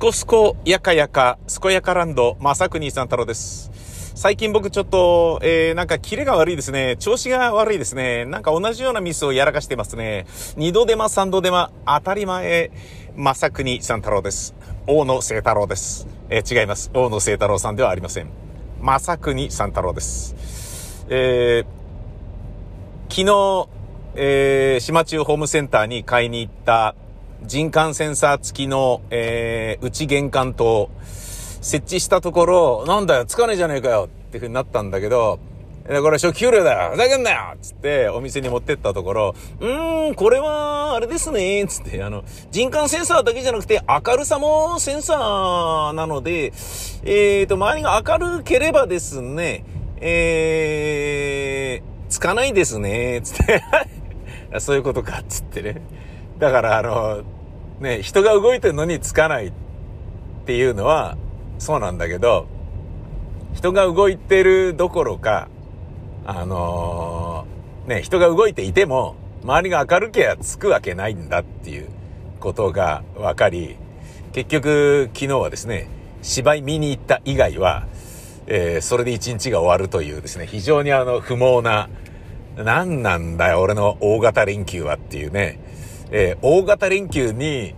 こすこやかやか、すこやかランド、まさくにさん太郎です。最近僕ちょっと、えー、なんかキレが悪いですね。調子が悪いですね。なんか同じようなミスをやらかしてますね。二度手間三度手間、当たり前、まさくにさん太郎です。大野聖太郎です。えー、違います。大野聖太郎さんではありません。まさくにさん太郎です。えー、昨日、えー、島中ホームセンターに買いに行った人感センサー付きの、えー、内玄関灯、設置したところ、なんだよ、つかねえじゃねえかよっていう風になったんだけど、これ初期不良だよふざけんなよつって、お店に持ってったところ、うーん、これは、あれですねつって、あの、人感センサーだけじゃなくて、明るさもセンサーなので、えーと、周りが明るければですね、えー、つかないですねつって、そういうことか、つってね。だから、あの、ね、人が動いてるのにつかないっていうのは、そうなんだけど、人が動いてるどころか、あのー、ね、人が動いていても、周りが明るけやつくわけないんだっていうことが分かり、結局、昨日はですね、芝居見に行った以外は、えー、それで一日が終わるというですね、非常にあの、不毛な、何なんだよ、俺の大型連休はっていうね、えー、大型連休に、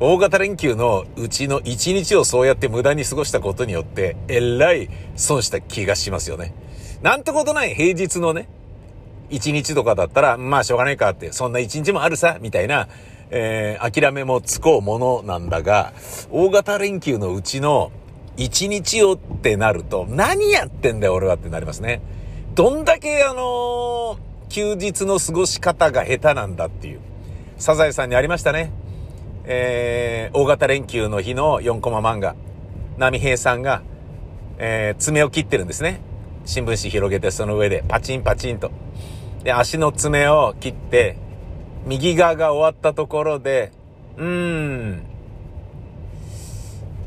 大型連休のうちの一日をそうやって無駄に過ごしたことによって、えらい損した気がしますよね。なんてことない平日のね、一日とかだったら、まあしょうがないかって、そんな一日もあるさ、みたいな、えー、諦めもつこうものなんだが、大型連休のうちの一日をってなると、何やってんだよ俺はってなりますね。どんだけあのー、休日の過ごし方が下手なんだっていう。サザエさんにありましたね。えー、大型連休の日の4コマ漫画。波平さんが、えー、爪を切ってるんですね。新聞紙広げてその上でパチンパチンと。で、足の爪を切って、右側が終わったところで、うーん、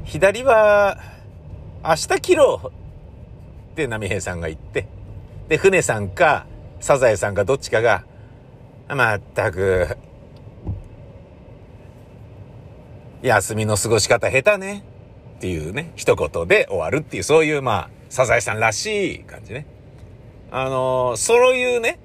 左は、明日切ろうって波平さんが言って、で、船さんか、サザエさんかどっちかが、まったく、休みの過ごし方下手ね。っていうね、一言で終わるっていう、そういう、まあ、サザエさんらしい感じね。あのー、そういうね、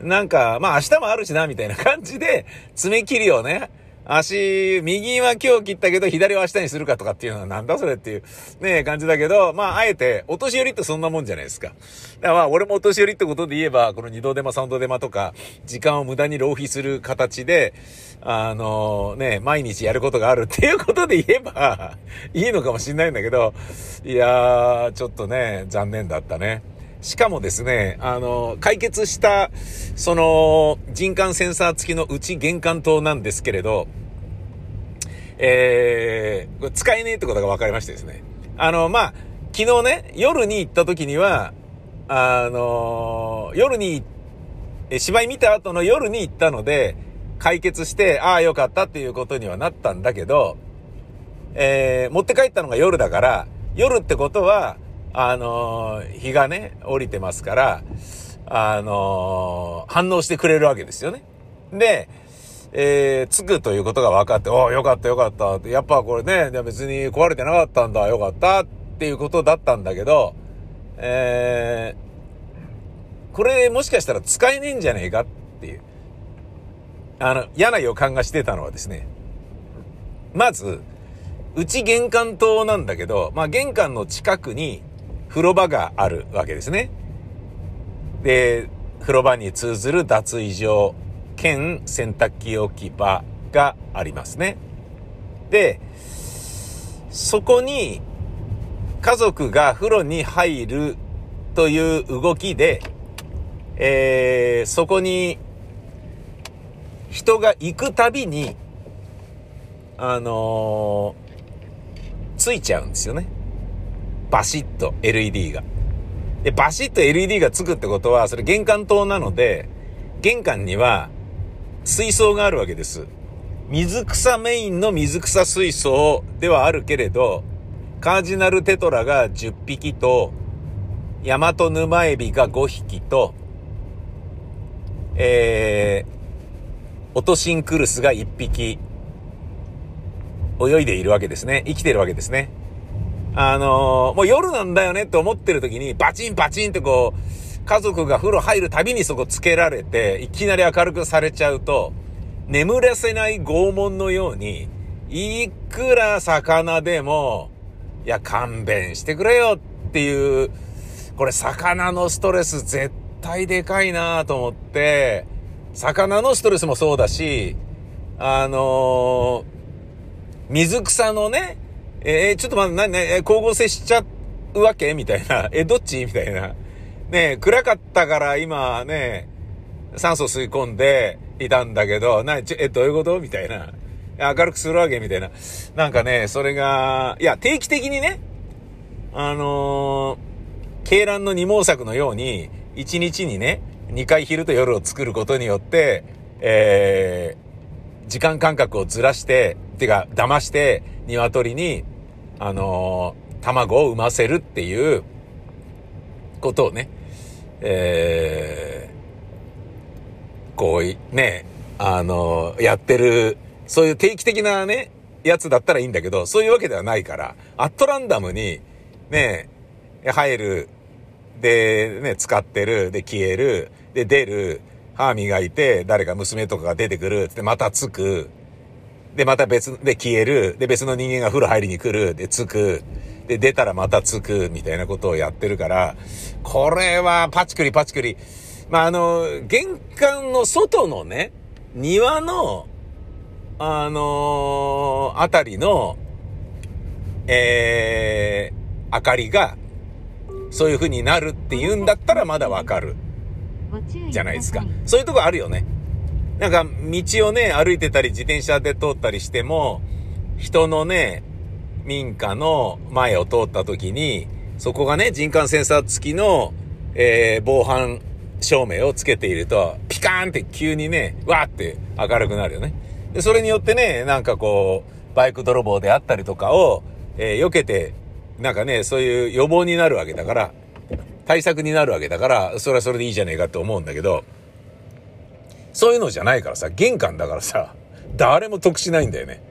なんか、まあ明日もあるしな、みたいな感じで、爪切りをね、足、右は今日切ったけど、左は明日にするかとかっていうのはなんだそれっていう、ね感じだけど、まあ、あえて、お年寄りってそんなもんじゃないですか。だからまあ、俺もお年寄りってことで言えば、この二度手間三度手間とか、時間を無駄に浪費する形で、あのね、毎日やることがあるっていうことで言えば、いいのかもしんないんだけど、いやー、ちょっとね、残念だったね。しかもですね、あの、解決した、その、人感センサー付きの内玄関灯なんですけれど、えー、使えねえってことが分かりましてですね。あの、まあ、昨日ね、夜に行った時には、あの、夜に、芝居見た後の夜に行ったので、解決して、ああ、よかったっていうことにはなったんだけど、えー、持って帰ったのが夜だから、夜ってことは、あのー、日がね、降りてますから、あのー、反応してくれるわけですよね。で、えー、つくということが分かって、およかったよかった。って、やっぱこれね、別に壊れてなかったんだ、よかった。っていうことだったんだけど、えー、これもしかしたら使えねえんじゃねえかっていう、あの、嫌な予感がしてたのはですね、まず、内玄関灯なんだけど、まあ玄関の近くに風呂場があるわけですね。で、風呂場に通ずる脱衣所兼洗濯機置き場がありますね。で、そこに家族が風呂に入るという動きで、えー、そこに人が行くたびに、あのーついちゃうんですよね。バシッと LED が。で、バシッと LED がつくってことは、それ玄関灯なので、玄関には水槽があるわけです。水草メインの水草水槽ではあるけれど、カージナルテトラが10匹と、ヤマトヌマエビが5匹と、えー、オトシンクルスが1匹、泳いでいるわけですね。生きてるわけですね。あのー、もう夜なんだよねって思ってる時に、バチンバチンってこう、家族が風呂入るたびにそこつけられて、いきなり明るくされちゃうと、眠らせない拷問のように、いくら魚でも、いや、勘弁してくれよっていう、これ魚のストレス絶対でかいなと思って、魚のストレスもそうだし、あのー、水草のね、えー、ちょっとま、な、な、光合成しちゃうわけ？みたいな。え、どっち？みたいな。ね暗かったから今ね、酸素吸い込んでいたんだけど、な、ちえ、どういうこと？みたいな。明るくするわけ？みたいな。なんかね、それが、いや、定期的にね、あのー、鶏卵の二毛作のように、一日にね、二回昼と夜を作ることによって、えー、時間感覚をずらして、てか、騙して、鶏に、あのー、卵を産ませるっていうことをね、えー、こう、ね、あのー、やってるそういう定期的なね、やつだったらいいんだけど、そういうわけではないから、アットランダムに、ね、入る、で、ね、使ってる、で、消える、で、出る、歯磨いて、誰か娘とかが出てくる、で、またつく、で、また別、で、消える、で、別の人間が風呂入りに来る、で、つく、で、出たらまたつく、みたいなことをやってるから、これはパチクリパチクリ。まあ、あの、玄関の外のね、庭の、あのー、あたりの、えー、明かりが、そういう風になるって言うんだったらまだわかる。じゃないですか。そういうとこあるよね。なんか、道をね、歩いてたり、自転車で通ったりしても、人のね、民家の前を通った時に、そこがね、人感センサー付きの、えー、防犯照明をつけていると、ピカーンって急にね、わーって明るくなるよね。で、それによってね、なんかこう、バイク泥棒であったりとかを、えー、避けて、なんかね、そういう予防になるわけだから、対策になるわけだから、それはそれでいいじゃねえかって思うんだけど、そういうのじゃないからさ、玄関だからさ、誰も得しないんだよね。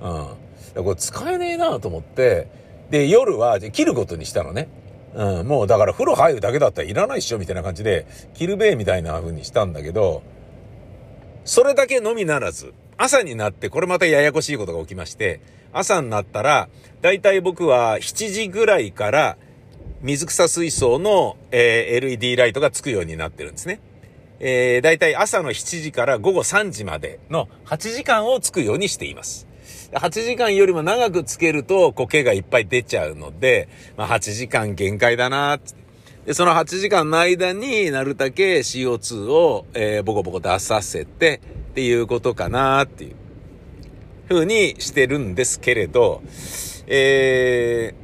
うん。これ使えねえなと思って、で、夜は切ることにしたのね。うん、もうだから風呂入るだけだったらいらないっしょみたいな感じで、切るべえみたいな風にしたんだけど、それだけのみならず、朝になってこれまたややこしいことが起きまして、朝になったら、だいたい僕は7時ぐらいから水草水槽の、えー、LED ライトがつくようになってるんですね。えー、だいたい朝の7時から午後3時までの8時間をつくようにしています。8時間よりも長くつけると苔がいっぱい出ちゃうので、まあ、8時間限界だなで、その8時間の間になるだけ CO2 を、えー、ボコボコ出させて、っていうことかなっていう風にしてるんですけれど、え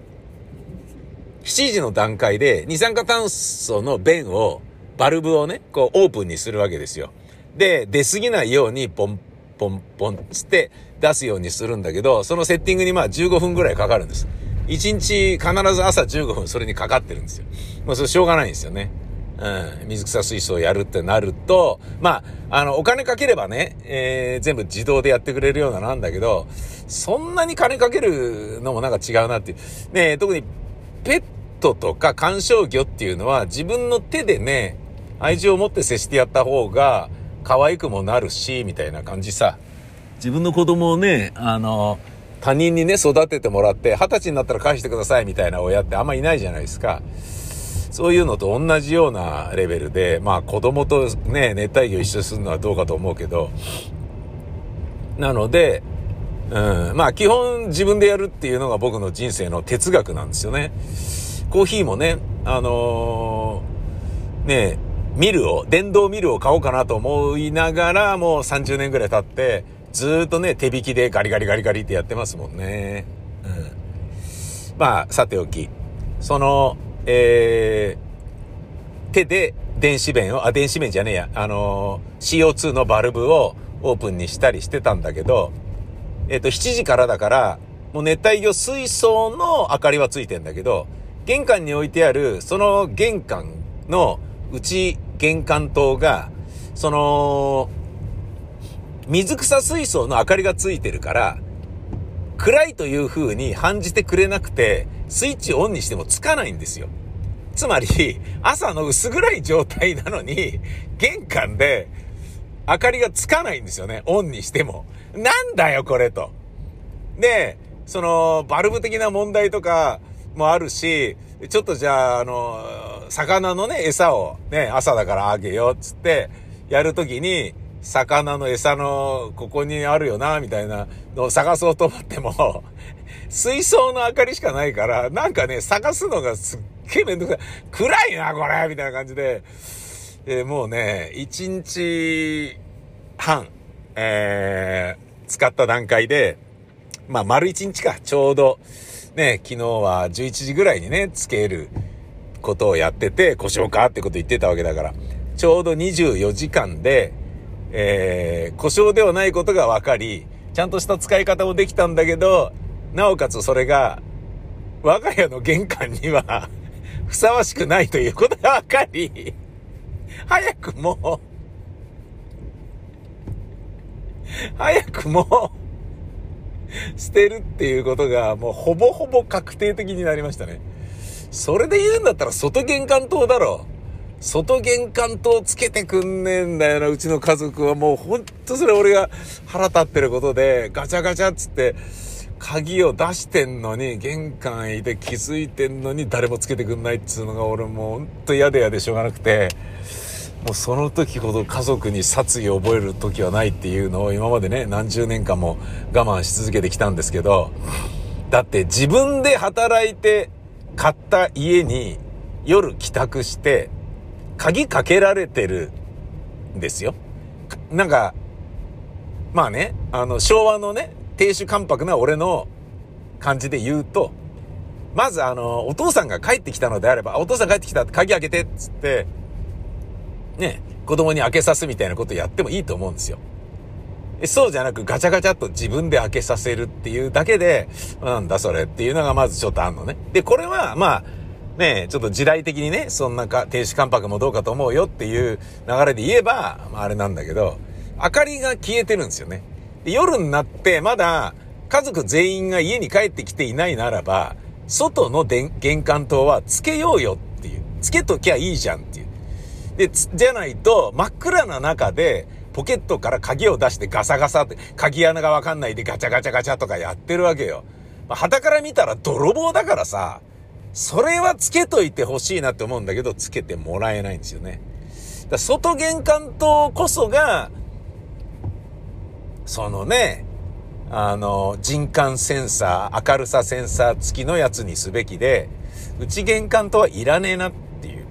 ー、7時の段階で二酸化炭素の弁を、バルブをね、こうオープンにするわけですよ。で、出過ぎないようにポンポンポンつって出すようにするんだけど、そのセッティングにまあ15分ぐらいかかるんです。1日必ず朝15分それにかかってるんですよ。まあそれしょうがないんですよね。うん、水草水槽をやるってなると、まあ、あの、お金かければね、えー、全部自動でやってくれるようななんだけど、そんなに金かけるのもなんか違うなっていう。ね特に、ペットとか観賞魚っていうのは自分の手でね、愛情を持って接してやった方が可愛くもなるし、みたいな感じさ。自分の子供をね、あの、他人にね、育ててもらって、二十歳になったら返してくださいみたいな親ってあんまいないじゃないですか。そういうのと同じようなレベルで、まあ子供とね、熱帯魚一緒にするのはどうかと思うけど、なので、うん、まあ基本自分でやるっていうのが僕の人生の哲学なんですよね。コーヒーもね、あのー、ね、ミルを、電動ミルを買おうかなと思いながら、もう30年ぐらい経って、ずっとね、手引きでガリガリガリガリってやってますもんね。うん。まあ、さておき、その、えー、手で電子弁を、あ、電子弁じゃねえや、あのー、CO2 のバルブをオープンにしたりしてたんだけど、えっ、ー、と、7時からだから、もう熱帯魚水槽の明かりはついてんだけど、玄関に置いてある、その玄関の内玄関灯が、その、水草水槽の明かりがついてるから、暗いという風に感じてくれなくて、スイッチオンにしてもつかないんですよ。つまり、朝の薄暗い状態なのに、玄関で明かりがつかないんですよね。オンにしても。なんだよ、これと。で、その、バルブ的な問題とかもあるし、ちょっとじゃあ、あの、魚のね、餌をね、朝だからあげよう、つって、やるときに、魚の餌のここにあるよな、みたいなのを探そうと思っても、水槽の明かりしかないから、なんかね、探すのがすっげえめんどくさい。暗いな、これみたいな感じで、えー、もうね、1日半、えー、使った段階で、まあ、丸1日か、ちょうど、ね、昨日は11時ぐらいにね、つけることをやってて、故障かってこと言ってたわけだから、ちょうど24時間で、えー、故障ではないことが分かり、ちゃんとした使い方もできたんだけど、なおかつそれが、我が家の玄関には ふさわしくないということが分かり、早くも早くも捨てるっていうことがもうほぼほぼ確定的になりましたね。それで言うんだったら外玄関灯だろ。外玄関灯つけてくんねえんだよな、うちの家族は。もうほんとそれ俺が腹立ってることで、ガチャガチャっつって、鍵を出してんのに、玄関へいて気づいてんのに誰もつけてくんないっつうのが俺もうほんと嫌で嫌でしょうがなくて、もうその時ほど家族に殺意を覚える時はないっていうのを今までね、何十年間も我慢し続けてきたんですけど、だって自分で働いて買った家に夜帰宅して、鍵かけられてるんですよ。なんか、まあね、あの、昭和のね、亭主関白な俺の感じで言うと、まずあの、お父さんが帰ってきたのであれば、お父さん帰ってきたって鍵開けてっつって、ね、子供に開けさすみたいなことやってもいいと思うんですよ。そうじゃなくガチャガチャっと自分で開けさせるっていうだけで、なんだそれっていうのがまずちょっとあんのね。で、これはまあ、ね、ちょっと時代的にね、そんなか、停止関白もどうかと思うよっていう流れで言えば、まああれなんだけど、明かりが消えてるんですよね。で夜になってまだ家族全員が家に帰ってきていないならば、外の玄関灯はつけようよっていう。つけときゃいいじゃんっていう。で、じゃないと真っ暗な中でポケットから鍵を出してガサガサって、鍵穴がわかんないでガチャガチャガチャとかやってるわけよ。まあ、旗から見たら泥棒だからさ、それはつけといてほしいなって思うんだけど、つけてもらえないんですよね。だ外玄関灯こそが、そのね、あの、人感センサー、明るさセンサー付きのやつにすべきで、内玄関灯はいらねえなっていう、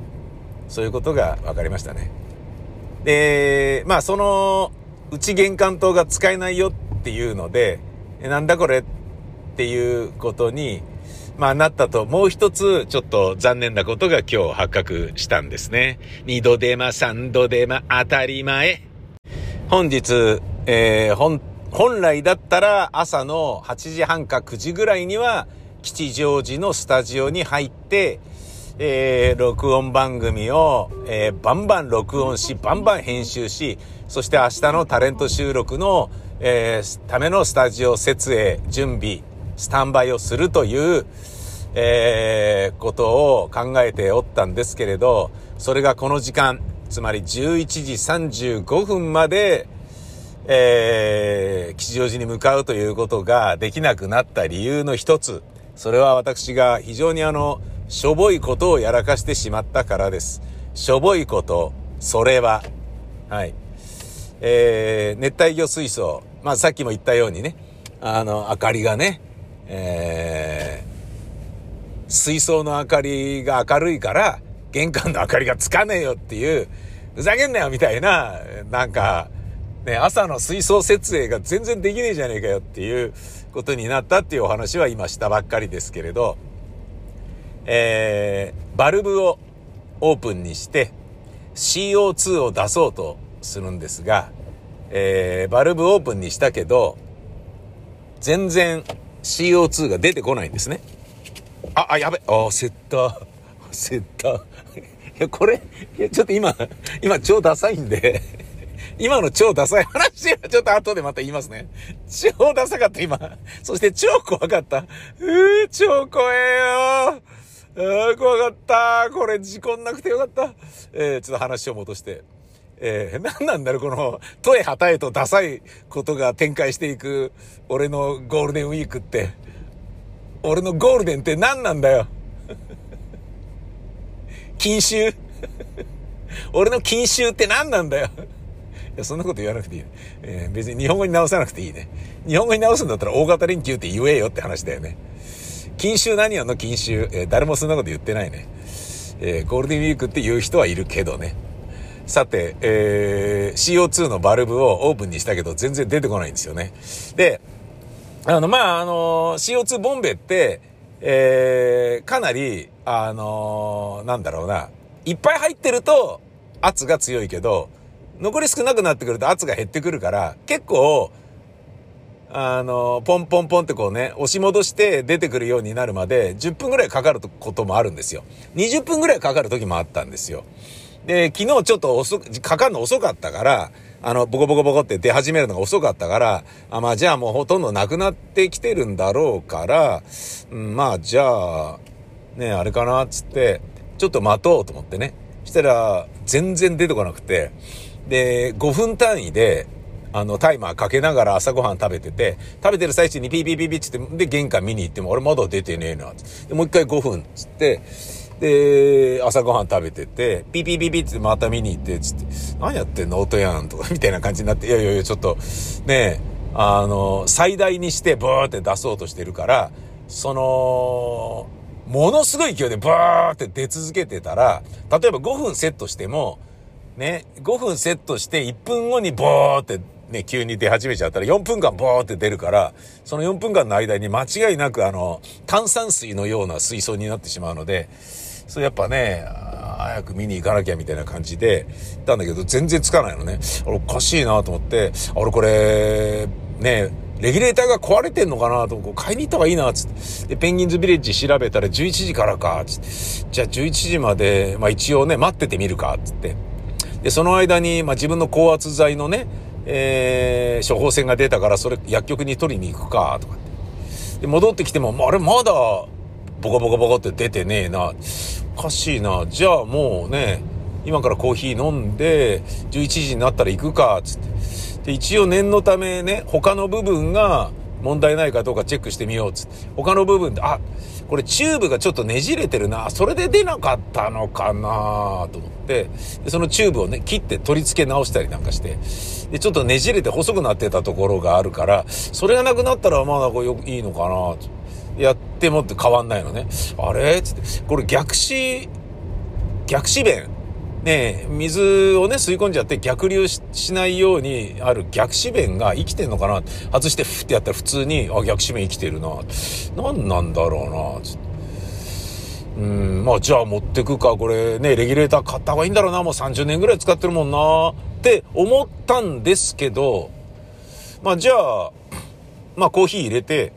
そういうことが分かりましたね。で、まあその、内玄関灯が使えないよっていうので、なんだこれ？っていうことに、まあなったと、もう一つちょっと残念なことが今日発覚したんですね。二度手間、三度手間、当たり前。本日、えー、本、本来だったら朝の8時半か9時ぐらいには吉祥寺のスタジオに入って、えー、録音番組を、えー、バンバン録音し、バンバン編集し、そして明日のタレント収録の、えー、ためのスタジオ設営、準備、スタンバイをするという、えー、ことを考えておったんですけれど、それがこの時間、つまり11時35分まで、えー、吉祥寺に向かうということができなくなった理由の一つ、それは私が非常にあの、しょぼいことをやらかしてしまったからです。しょぼいこと、それは、はい。えー、熱帯魚水槽、まあさっきも言ったようにね、あの、明かりがね、えー、水槽の明かりが明るいから、玄関の明かりがつかねえよっていう、ふざけんなよみたいな、なんか、ね、朝の水槽設営が全然できねえじゃねえかよっていうことになったっていうお話は今したばっかりですけれど、えー、バルブをオープンにして CO2 を出そうとするんですが、えー、バルブオープンにしたけど、全然 CO2 が出てこないんですね。あ、あ、やべ。あ、セッター。セッター。いや、これ、いや、ちょっと今、今超ダサいんで今の超ダサい話はちょっと後でまた言いますね。超ダサかった今。そして超怖かった。うー、超怖えよー。怖かった。これ事故んなくてよかった。えー、ちょっと話を戻して。えー、何なんだろう、この、トエハタエとダサいことが展開していく、俺のゴールデンウィークって。俺のゴールデンって何なんだよ。禁酒？俺の禁酒って何なんだよ。いや、そんなこと言わなくていい、ね。えー、別に日本語に直さなくていいね。日本語に直すんだったら大型連休って言えよって話だよね。禁酒何やの禁酒。えー、誰もそんなこと言ってないね。えー、ゴールデンウィークって言う人はいるけどね。さて、えー、CO2 のバルブをオープンにしたけど全然出てこないんですよね。で、あの、まあ、あの、CO2 ボンベって、えー、かなり、あのなんだろうな、いっぱい入ってると圧が強いけど、残り少なくなってくると圧が減ってくるから、結構、あの、ポンポンポンってこうね、押し戻して出てくるようになるまで10分ぐらいかかることもあるんですよ。20分ぐらいかかる時もあったんですよ。で、昨日ちょっと遅、かかるの遅かったから、あの、ボコボコボコって出始めるのが遅かったから、あまあじゃあもうほとんどなくなってきてるんだろうから、うん、まあじゃあ、ね、あれかなつって、ちょっと待とうと思ってね。したら、全然出てこなくて、で、5分単位で、あの、タイマーかけながら朝ごはん食べてて、食べてる最中にピーピーピーピーってって、で、玄関見に行っても、俺まだ出てねえな。で、もう一回5分つって、で、朝ごはん食べてて、ピーピーピーピーってまた見に行って、つって、何やってんの？音やんとか、みたいな感じになって、いやいやいや、ちょっと、ねえあの、最大にしてブーって出そうとしてるから、その、ものすごい勢いでブーって出続けてたら、例えば5分セットしても、ね、5分セットして1分後にボーってね、急に出始めちゃったら4分間ボーって出るから、その4分間の間に間違いなくあの、炭酸水のような水槽になってしまうので、それやっぱね、早く見に行かなきゃみたいな感じで、行ったんだけど全然つかないのね。あれおかしいなと思って、あれこれ、ね、レギュレーターが壊れてんのかなと、こう買いに行った方がいいな、つって。で、ペンギンズビレッジ調べたら11時からか、つって。じゃあ11時まで、まあ一応ね、待っててみるか、つって。で、その間に、まあ自分の高圧剤のね、えー、処方箋が出たから、それ薬局に取りに行くか、とかってで、戻ってきても、あれまだ、ボコボコボコって出てねえな。おかしいな。じゃあもうね、今からコーヒー飲んで、11時になったら行くか、つって。で、一応念のためね、他の部分が問題ないかどうかチェックしてみよう、つって。他の部分で、あ、これチューブがちょっとねじれてるな。それで出なかったのかな。と思って、そのチューブをね、切って取り付け直したりなんかして、で、ちょっとねじれて細くなってたところがあるから、それがなくなったらまだこれいいのかな。やってもって変わんないのね。あれ？つって、これ逆視、逆視弁。ね水をね、吸い込んじゃって逆流しないようにある逆止弁が生きてんのかな外してフってやったら普通に、あ、逆止弁生きてるな。何なんだろうな。つって。うん、まあじゃあ持ってくか、これね、レギュレーター買った方がいいんだろうな、もう30年ぐらい使ってるもんな、って思ったんですけど、まあじゃあ、まあコーヒー入れて、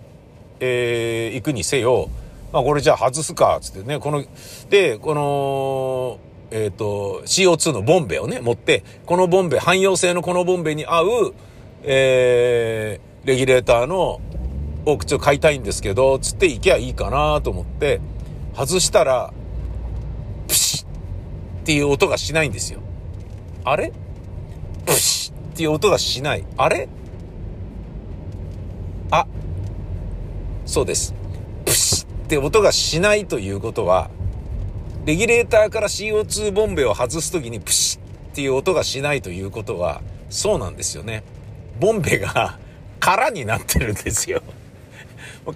えー、行くにせよ、まあこれじゃあ外すか、つってね、この、で、この、えっ、ー、と、CO2 のボンベをね、持って、このボンベ、汎用性のこのボンベに合う、えー、レギュレーターのをちょっと買いたいんですけど、つって行きゃいいかなと思って、外したら、プシッっていう音がしないんですよ。あれ？プシッっていう音がしない。あれ？あ、そうです。プシッって音がしないということは、レギュレーターから CO2 ボンベを外す時にプシッっていう音がしないということは、そうなんですよね。ボンベが空になってるんですよ。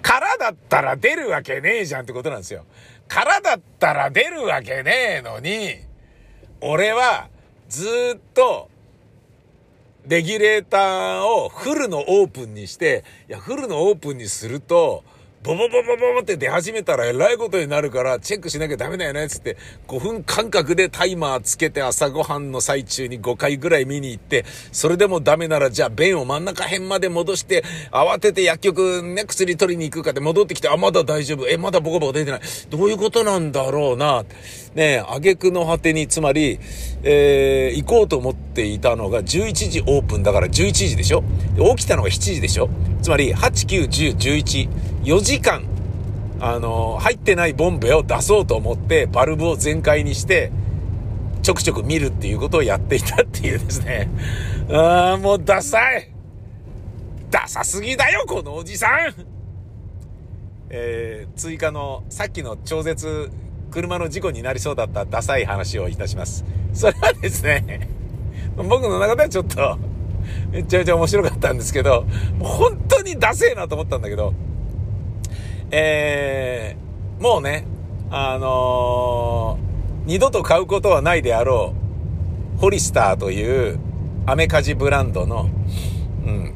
空だったら出るわけねえじゃんってことなんですよ。空だったら出るわけねえのに、俺はずっとレギュレーターをフルのオープンにして、いや、フルのオープンにすると、ボボボボボボって出始めたらえらいことになるからチェックしなきゃダメだよね、つって、5分間隔でタイマーつけて朝ごはんの最中に5回ぐらい見に行って、それでもダメならじゃあ便を真ん中辺まで戻して、慌てて薬局ね、薬取りに行くかで戻ってきて、あ、まだ大丈夫。え、まだボコボコ出てない。どういうことなんだろうな。ねえ、挙句の果てに、つまり、えー、行こうと思っていたのが11時オープンだから11時でしょ？起きたのが7時でしょ？つまり、8、9、10、11、4時間、あの、入ってないボンベを出そうと思って、バルブを全開にして、ちょくちょく見るっていうことをやっていたっていうですね。ああ、もうダサいダサすぎだよ、このおじさんえー、追加の、さっきの超絶車の事故になりそうだったダサい話をいたします。それはですね、僕の中ではちょっと、めちゃめちゃ面白かったんですけど、もう本当にダセえなと思ったんだけど、えー、もうね、あのー、二度と買うことはないであろう、ホリスターというアメカジブランドの、うん、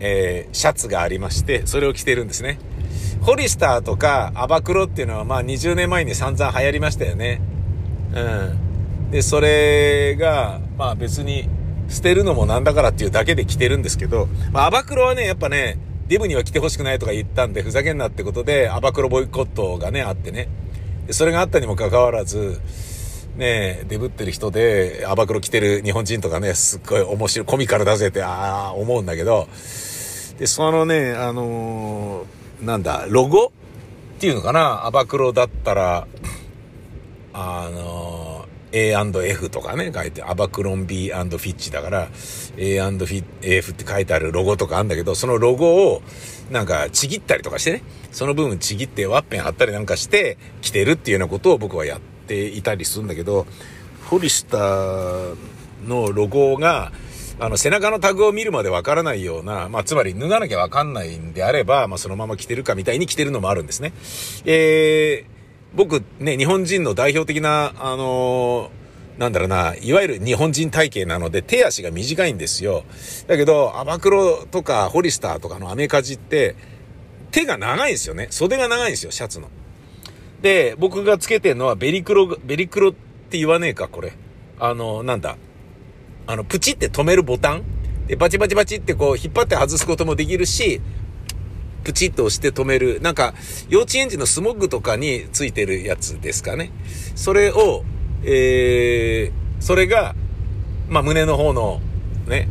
えー、シャツがありまして、それを着てるんですね。ホリスターとかアバクロっていうのはまあ20年前に散々流行りましたよね。うん。で、それが、まあ別に捨てるのもなんだからっていうだけで着てるんですけど、まあアバクロはね、やっぱね、デブには来てほしくないとか言ったんで、ふざけんなってことで、アバクロボイコットがね、あってね。それがあったにもかかわらず、ねえデブってる人で、アバクロ着てる日本人とかね、すっごい面白い、コミカルだぜって、ああ、思うんだけど、で、そのね、あのーなんだ、ロゴっていうのかなアバクロだったら、あの、A&F とかね、書いて、アバクロン B& フィッチだから、A&F って書いてあるロゴとかあんだけど、そのロゴを、なんか、ちぎったりとかしてね、その部分ちぎってワッペン貼ったりなんかして、着てるっていうようなことを僕はやっていたりするんだけど、フォリスターのロゴが、あの、背中のタグを見るまでわからないような、まあ、つまり脱がなきゃわかんないんであれば、まあ、そのまま着てるかみたいに着てるのもあるんですね。えー、僕ね、日本人の代表的な、あのー、なんだろうな、いわゆる日本人体型なので手足が短いんですよ。だけど、アバクロとかホリスターとかのアメカジって、手が長いんですよね。袖が長いんですよ、シャツの。で、僕がつけてるのはベリクロ、ベリクロって言わねえか、これ。あの、なんだ。あの、プチって止めるボタンで、バチバチバチってこう、引っ張って外すこともできるし、プチッと押して止める。なんか、幼稚園児のスモッグとかについてるやつですかね。それを、えー、それが、まあ、胸の方の、ね、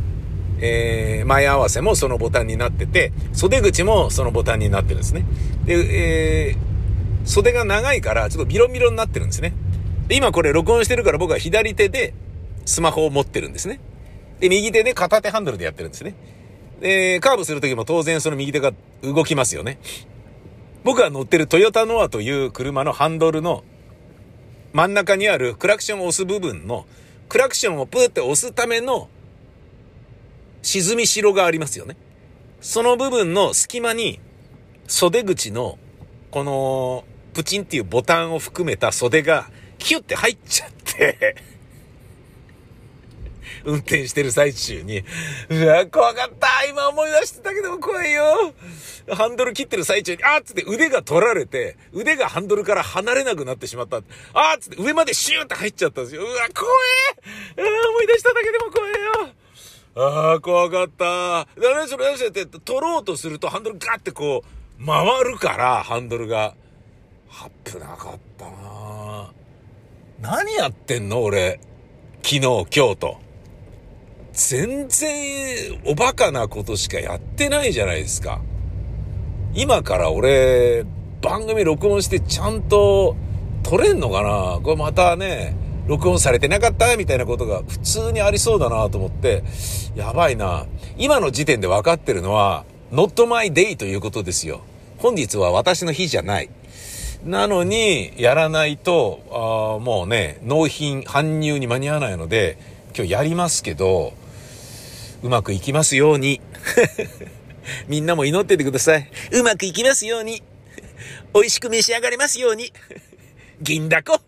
えー、前合わせもそのボタンになってて、袖口もそのボタンになってるんですね。で、えー、袖が長いから、ちょっとビロビロになってるんですね。で、今これ録音してるから僕は左手で、スマホを持ってるんですね。で、右手で片手ハンドルでやってるんですね。で、カーブするときも当然その右手が動きますよね。僕が乗ってるトヨタノアという車のハンドルの真ん中にあるクラクションを押す部分の、クラクションをプーって押すための沈みしろがありますよね。その部分の隙間に袖口のこのプチンっていうボタンを含めた袖がキュッて入っちゃって運転してる最中に、うわ、怖かった今思い出してたけども怖いよハンドル切ってる最中に、あっつって腕が取られて、腕がハンドルから離れなくなってしまった。あっつって上までシューって入っちゃったんですよ。うわ、怖えあ思い出しただけでも怖えよああ、怖かった。だね、それ、何してって、取ろうとするとハンドルガーってこう、回るから、ハンドルが。危なかったな何やってんの俺。昨日、今日と。全然おバカなことしかやってないじゃないですか。今から俺、番組録音してちゃんと撮れんのかな？これまたね、録音されてなかったみたいなことが普通にありそうだなと思って、やばいな。今の時点で分かってるのは、not my day ということですよ。本日は私の日じゃない。なのに、やらないと、あもうね、納品、搬入に間に合わないので、今日やりますけど、うまくいきますように。みんなも祈っててください。うまくいきますように。美味しく召し上がれますように。銀だこ。